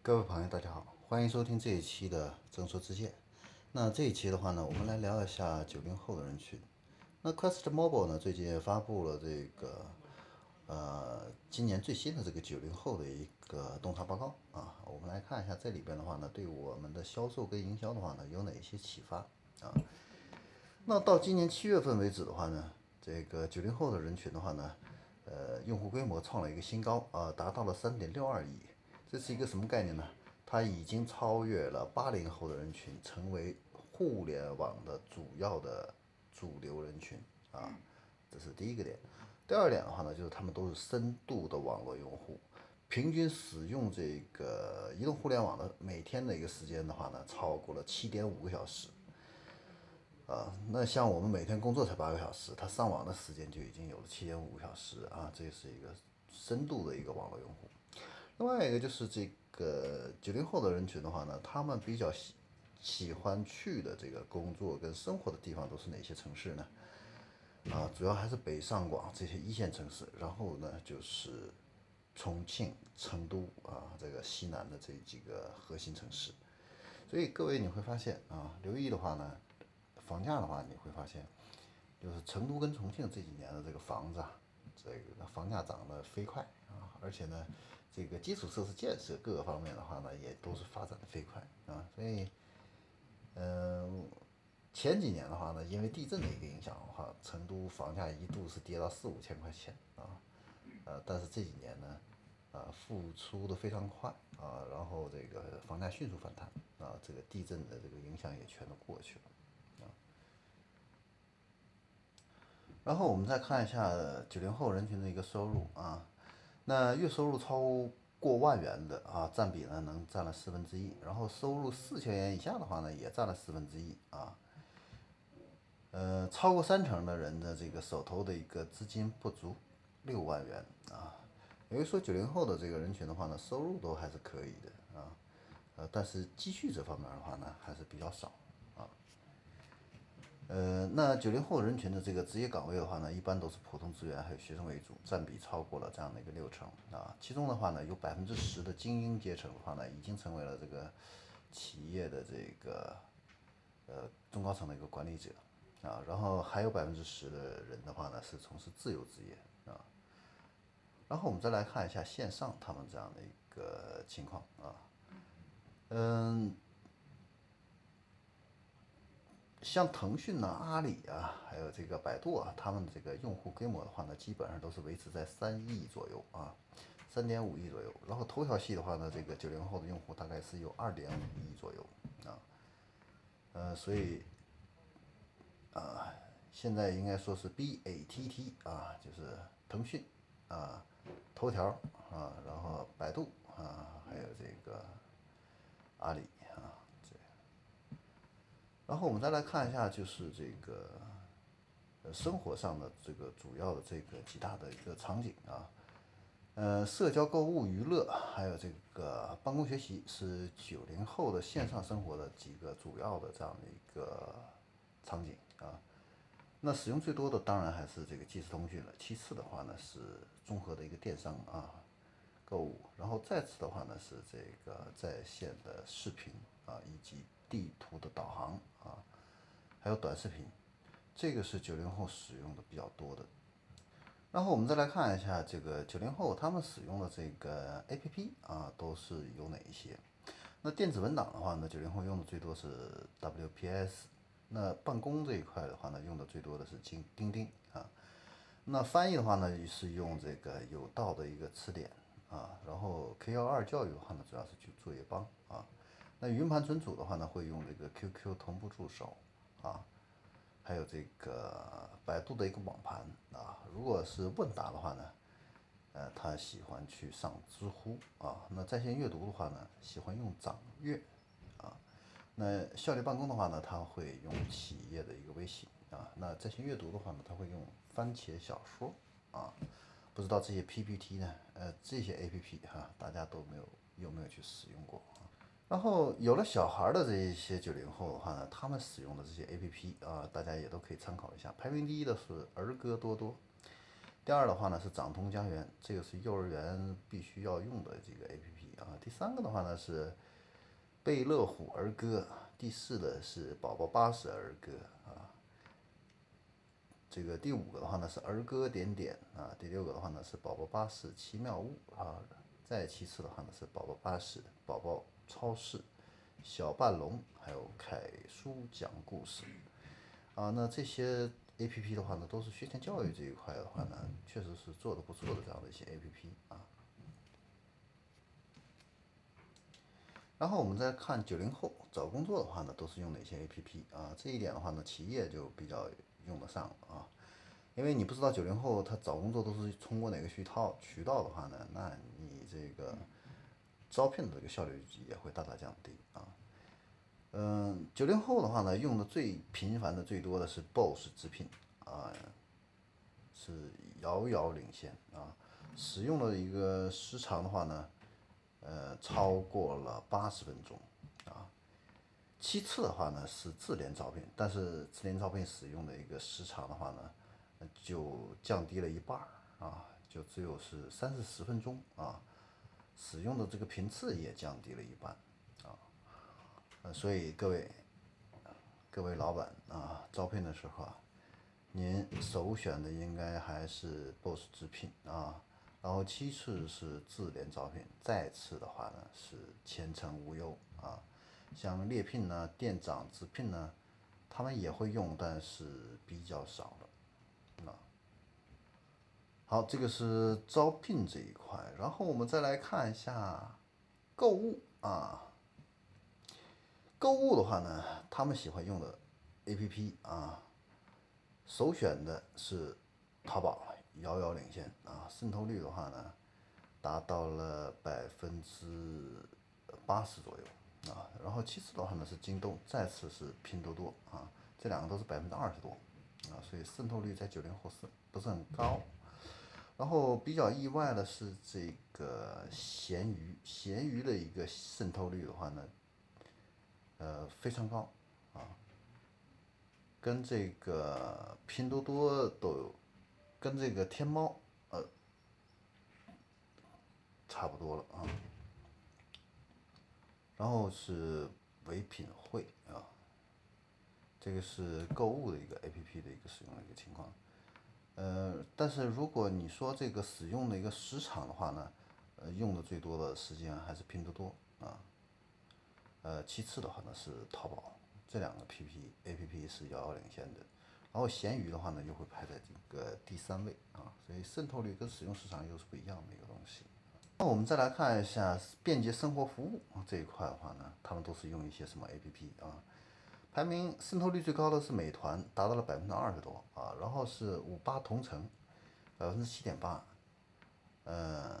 各位朋友，大家好，欢迎收听这一期的正说之见。那这一期的话呢，我们来聊一下九零后的人群。那 Quest Mobile 呢，最近发布了这个呃今年最新的这个九零后的一个洞察报告啊。我们来看一下这里边的话呢，对我们的销售跟营销的话呢，有哪些启发啊？那到今年七月份为止的话呢，这个九零后的人群的话呢，呃，用户规模创了一个新高啊，达到了三点六二亿。这是一个什么概念呢？它已经超越了八零后的人群，成为互联网的主要的主流人群啊，这是第一个点。第二点的话呢，就是他们都是深度的网络用户，平均使用这个移动互联网的每天的一个时间的话呢，超过了七点五个小时。啊，那像我们每天工作才八个小时，他上网的时间就已经有了七点五个小时啊，这是一个深度的一个网络用户。另外一个就是这个九零后的人群的话呢，他们比较喜喜欢去的这个工作跟生活的地方都是哪些城市呢？啊，主要还是北上广这些一线城市，然后呢就是重庆、成都啊这个西南的这几个核心城市。所以各位你会发现啊，留意的话呢，房价的话你会发现，就是成都跟重庆这几年的这个房子啊，这个房价涨得飞快啊，而且呢。这个基础设施建设各个方面的话呢，也都是发展的飞快啊，所以，嗯，前几年的话呢，因为地震的一个影响的话，成都房价一度是跌到四五千块钱啊，呃，但是这几年呢，啊，复苏的非常快啊，然后这个房价迅速反弹啊，这个地震的这个影响也全都过去了啊。然后我们再看一下九零后人群的一个收入啊。那月收入超过万元的啊，占比呢能占了四分之一，然后收入四千元以下的话呢，也占了四分之一啊。呃，超过三成的人的这个手头的一个资金不足六万元啊，也就是说九零后的这个人群的话呢，收入都还是可以的啊，呃，但是积蓄这方面的话呢，还是比较少。呃，那九零后人群的这个职业岗位的话呢，一般都是普通职员还有学生为主，占比超过了这样的一个六成啊。其中的话呢，有百分之十的精英阶层的话呢，已经成为了这个企业的这个呃中高层的一个管理者啊。然后还有百分之十的人的话呢，是从事自由职业啊。然后我们再来看一下线上他们这样的一个情况啊，嗯。像腾讯呢、阿里啊，还有这个百度啊，他们这个用户规模的话呢，基本上都是维持在三亿左右啊，三点五亿左右。然后头条系的话呢，这个九零后的用户大概是有二点五亿左右啊，呃，所以啊，现在应该说是 BATT 啊，就是腾讯啊、头条啊，然后百度啊，还有这个阿里。然后我们再来看一下，就是这个，呃，生活上的这个主要的这个几大的一个场景啊，呃，社交、购物、娱乐，还有这个办公、学习，是九零后的线上生活的几个主要的这样的一个场景啊。那使用最多的当然还是这个即时通讯了，其次的话呢是综合的一个电商啊，购物，然后再次的话呢是这个在线的视频啊，以及。地图的导航啊，还有短视频，这个是九零后使用的比较多的。然后我们再来看一下这个九零后他们使用的这个 APP 啊，都是有哪一些？那电子文档的话呢，九零后用的最多是 WPS。那办公这一块的话呢，用的最多的是钉钉钉啊。那翻译的话呢，是用这个有道的一个词典啊。然后 K 幺二教育的话呢，主要是就作业帮啊。那云盘存储的话呢，会用这个 QQ 同步助手啊，还有这个百度的一个网盘啊。如果是问答的话呢，呃，他喜欢去上知乎啊。那在线阅读的话呢，喜欢用掌阅啊。那效率办公的话呢，他会用企业的一个微信啊。那在线阅读的话呢，他会用番茄小说啊。不知道这些 PPT 呢，呃，这些 APP 哈，大家都没有有没有去使用过？然后有了小孩的这一些九零后的话呢，他们使用的这些 A P P 啊，大家也都可以参考一下。排名第一的是儿歌多多，第二的话呢是掌通家园，这个是幼儿园必须要用的这个 A P P 啊。第三个的话呢是贝乐虎儿歌，第四的是宝宝巴士儿歌啊。这个第五个的话呢是儿歌点点啊，第六个的话呢是宝宝巴士奇妙屋啊，再其次的话呢是宝宝巴士宝宝超市小半龙，还有凯叔讲故事啊。那这些 A P P 的话呢，都是学前教育这一块的话呢，确实是做的不错的这样的一些 A P P 啊。然后我们再看九零后找工作的话呢，都是用哪些 A P P 啊？这一点的话呢，企业就比较。用得上了啊，因为你不知道九零后他找工作都是通过哪个渠道渠道的话呢，那你这个招聘的这个效率也会大大降低啊。嗯，九零后的话呢，用的最频繁的、最多的是 BOSS 直聘啊，是遥遥领先啊。使用的一个时长的话呢，呃，超过了八十分钟啊。其次的话呢是智联招聘，但是智联招聘使用的一个时长的话呢，就降低了一半儿啊，就只有是三四十分钟啊，使用的这个频次也降低了一半啊，呃，所以各位各位老板啊，招聘的时候啊，您首选的应该还是 BOSS 直聘啊，然后其次是智联招聘，再次的话呢是前程无忧啊。像猎聘呢、店长直聘呢，他们也会用，但是比较少了。好，这个是招聘这一块，然后我们再来看一下购物啊。购物的话呢，他们喜欢用的 APP 啊，首选的是淘宝，遥遥领先啊，渗透率的话呢，达到了百分之八十左右。啊，然后其次的话呢是京东，再次是拼多多啊，这两个都是百分之二十多啊，所以渗透率在九零后是不是很高？然后比较意外的是这个闲鱼，闲鱼的一个渗透率的话呢，呃非常高啊，跟这个拼多多都有，跟这个天猫呃差不多了啊。然后是唯品会啊，这个是购物的一个 A P P 的一个使用的一个情况，呃，但是如果你说这个使用的一个时长的话呢，呃，用的最多的时间还是拼多多啊，呃，其次的话呢是淘宝，这两个 P P A P P 是遥遥领先的，然后闲鱼的话呢又会排在这个第三位啊，所以渗透率跟使用时长又是不一样的一个东西。那我们再来看一下便捷生活服务这一块的话呢，他们都是用一些什么 APP 啊？排名渗透率最高的是美团，达到了百分之二十多啊，然后是五八同城，百分之七点八，嗯，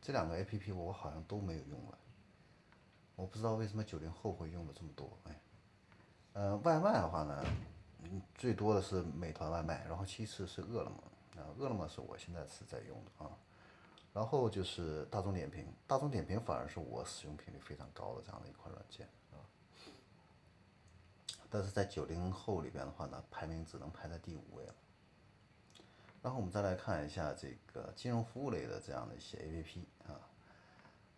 这两个 APP 我好像都没有用了，我不知道为什么九零后会用的这么多哎，呃，外卖的话呢，最多的是美团外卖，然后其次是饿了么啊，饿了么是我现在是在用的啊。然后就是大众点评，大众点评反而是我使用频率非常高的这样的一款软件。但是在九零后里边的话呢，排名只能排在第五位了。然后我们再来看一下这个金融服务类的这样的一些 APP 啊，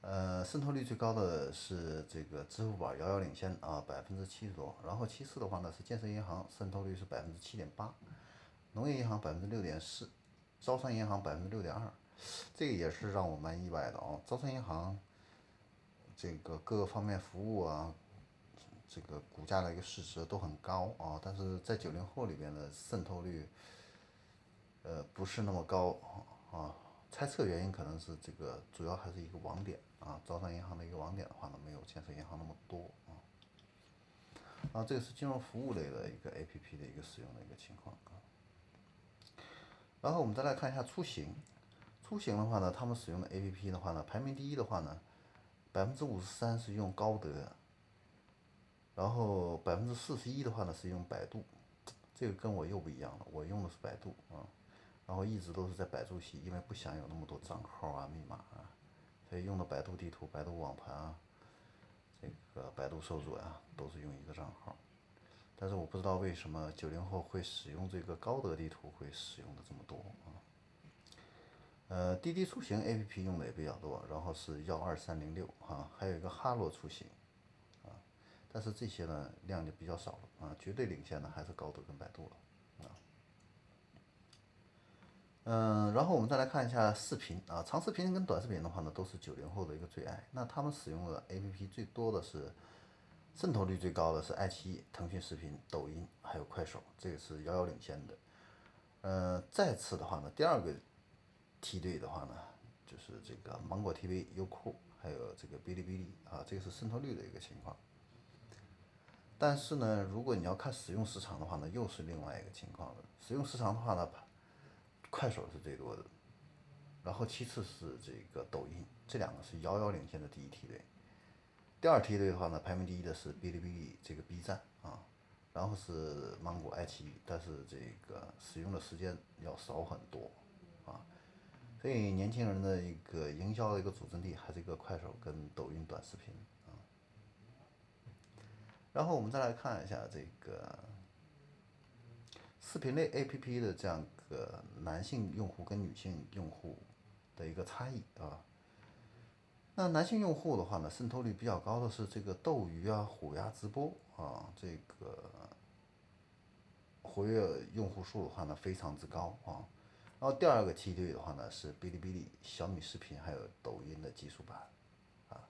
呃，渗透率最高的是这个支付宝遥遥领先啊，百分之七十多。然后其次的话呢是建设银行，渗透率是百分之七点八，农业银行百分之六点四，招商银行百分之六点二。这个也是让我蛮意外的啊！招商银行这个各个方面服务啊，这个股价的一个市值都很高啊，但是在九零后里边的渗透率，呃，不是那么高啊。猜测原因可能是这个主要还是一个网点啊，招商银行的一个网点的话呢，没有建设银行那么多啊。啊，这个是金融服务类的一个 A P P 的一个使用的一个情况啊。然后我们再来看一下出行。出行的话呢，他们使用的 A P P 的话呢，排名第一的话呢，百分之五十三是用高德，然后百分之四十一的话呢是用百度，这个跟我又不一样了，我用的是百度啊，然后一直都是在百度系，因为不想有那么多账号啊、密码啊，所以用的百度地图、百度网盘啊，这个百度搜索呀，都是用一个账号，但是我不知道为什么九零后会使用这个高德地图会使用的这么多啊。呃，滴滴出行 APP 用的也比较多，然后是幺二三零六啊，还有一个哈罗出行，但是这些呢量就比较少了啊，绝对领先的还是高德跟百度了啊。嗯，然后我们再来看一下视频啊，长视频跟短视频的话呢，都是九零后的一个最爱。那他们使用的 APP 最多的是渗透率最高的是爱奇艺、腾讯视频、抖音还有快手，这个是遥遥领先的。呃，再次的话呢，第二个梯队的话呢，就是这个芒果 TV、优酷还有这个哔哩哔哩啊，这个是渗透率的一个情况。但是呢，如果你要看使用时长的话呢，又是另外一个情况了。使用时长的话呢，快手是最多的，然后其次是这个抖音，这两个是遥遥领先的第一梯队。第二梯队的话呢，排名第一的是哔哩哔哩这个 B 站啊。然后是芒果、爱奇艺，但是这个使用的时间要少很多，啊，所以年轻人的一个营销的一个主阵地还是一个快手跟抖音短视频。然后我们再来看一下这个视频类 APP 的这样个男性用户跟女性用户的一个差异啊。那男性用户的话呢，渗透率比较高的是这个斗鱼啊、虎牙直播啊，这个活跃用户数的话呢非常之高啊。然后第二个梯队的话呢是哔哩哔哩、小米视频还有抖音的技术版啊，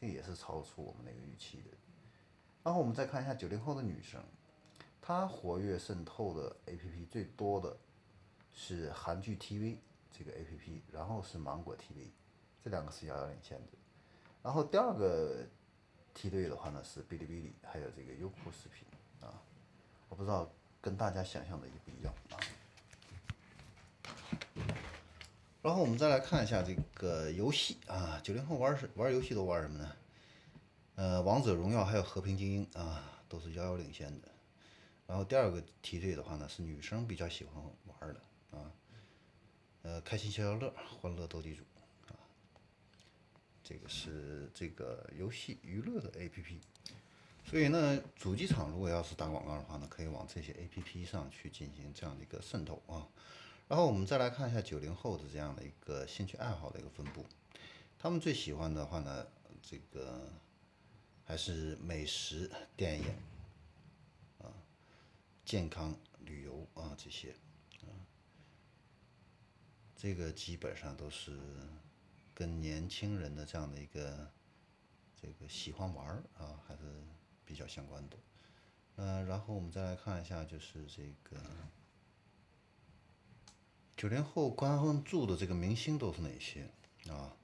这也是超出我们那个预期的。然后我们再看一下九零后的女生，她活跃渗透的 APP 最多的是韩剧 TV 这个 APP，然后是芒果 TV。这两个是遥遥领先的，然后第二个梯队的话呢是哔哩哔哩，还有这个优酷视频啊，我不知道跟大家想象的一不一样啊。然后我们再来看一下这个游戏啊，九零后玩是玩游戏都玩什么呢？呃，王者荣耀还有和平精英啊，都是遥遥领先的。然后第二个梯队的话呢是女生比较喜欢玩的啊，呃，开心消消乐、欢乐斗地主啊。这个是这个游戏娱乐的 APP，所以呢，主机厂如果要是打广告的话呢，可以往这些 APP 上去进行这样的一个渗透啊。然后我们再来看一下九零后的这样的一个兴趣爱好的一个分布，他们最喜欢的话呢，这个还是美食、电影啊、健康、旅游啊这些啊，这个基本上都是。跟年轻人的这样的一个这个喜欢玩啊，还是比较相关的。嗯，然后我们再来看一下，就是这个九零后关注的这个明星都是哪些啊？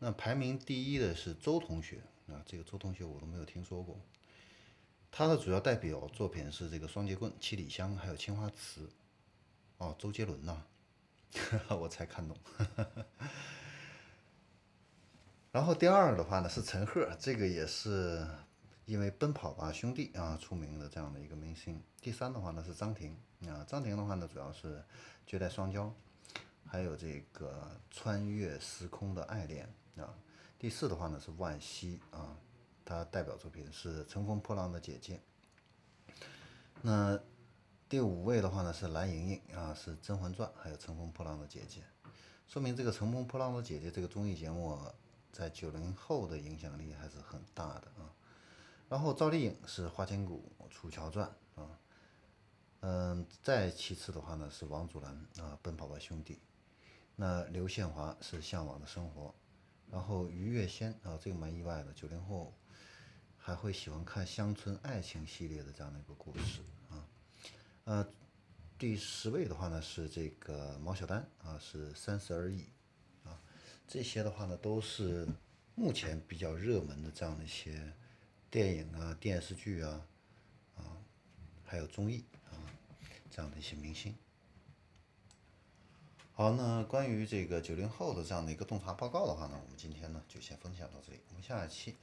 那排名第一的是周同学啊，这个周同学我都没有听说过。他的主要代表作品是这个《双截棍》《七里香》还有《青花瓷》。哦，周杰伦呐，我才看懂。然后第二的话呢是陈赫，这个也是因为《奔跑吧兄弟》啊出名的这样的一个明星。第三的话呢是张庭啊，张庭的话呢主要是《绝代双骄》，还有这个《穿越时空的爱恋》啊。第四的话呢是惋惜啊，她代表作品是《乘风破浪的姐姐》。那第五位的话呢是蓝盈莹啊，是《甄嬛传》还有《乘风破浪的姐姐》，说明这个《乘风破浪的姐姐》这个综艺节目。在九零后的影响力还是很大的啊，然后赵丽颖是《花千骨》《楚乔传》啊，嗯，再其次的话呢是王祖蓝啊，《奔跑吧兄弟》，那刘宪华是《向往的生活》，然后于月仙啊，这个蛮意外的，九零后还会喜欢看乡村爱情系列的这样的一个故事啊，呃，第十位的话呢是这个毛晓丹啊，是《三十而已啊》。这些的话呢，都是目前比较热门的这样的一些电影啊、电视剧啊，啊，还有综艺啊，这样的一些明星。好，那关于这个九零后的这样的一个洞察报告的话呢，我们今天呢就先分享到这里，我们下一期。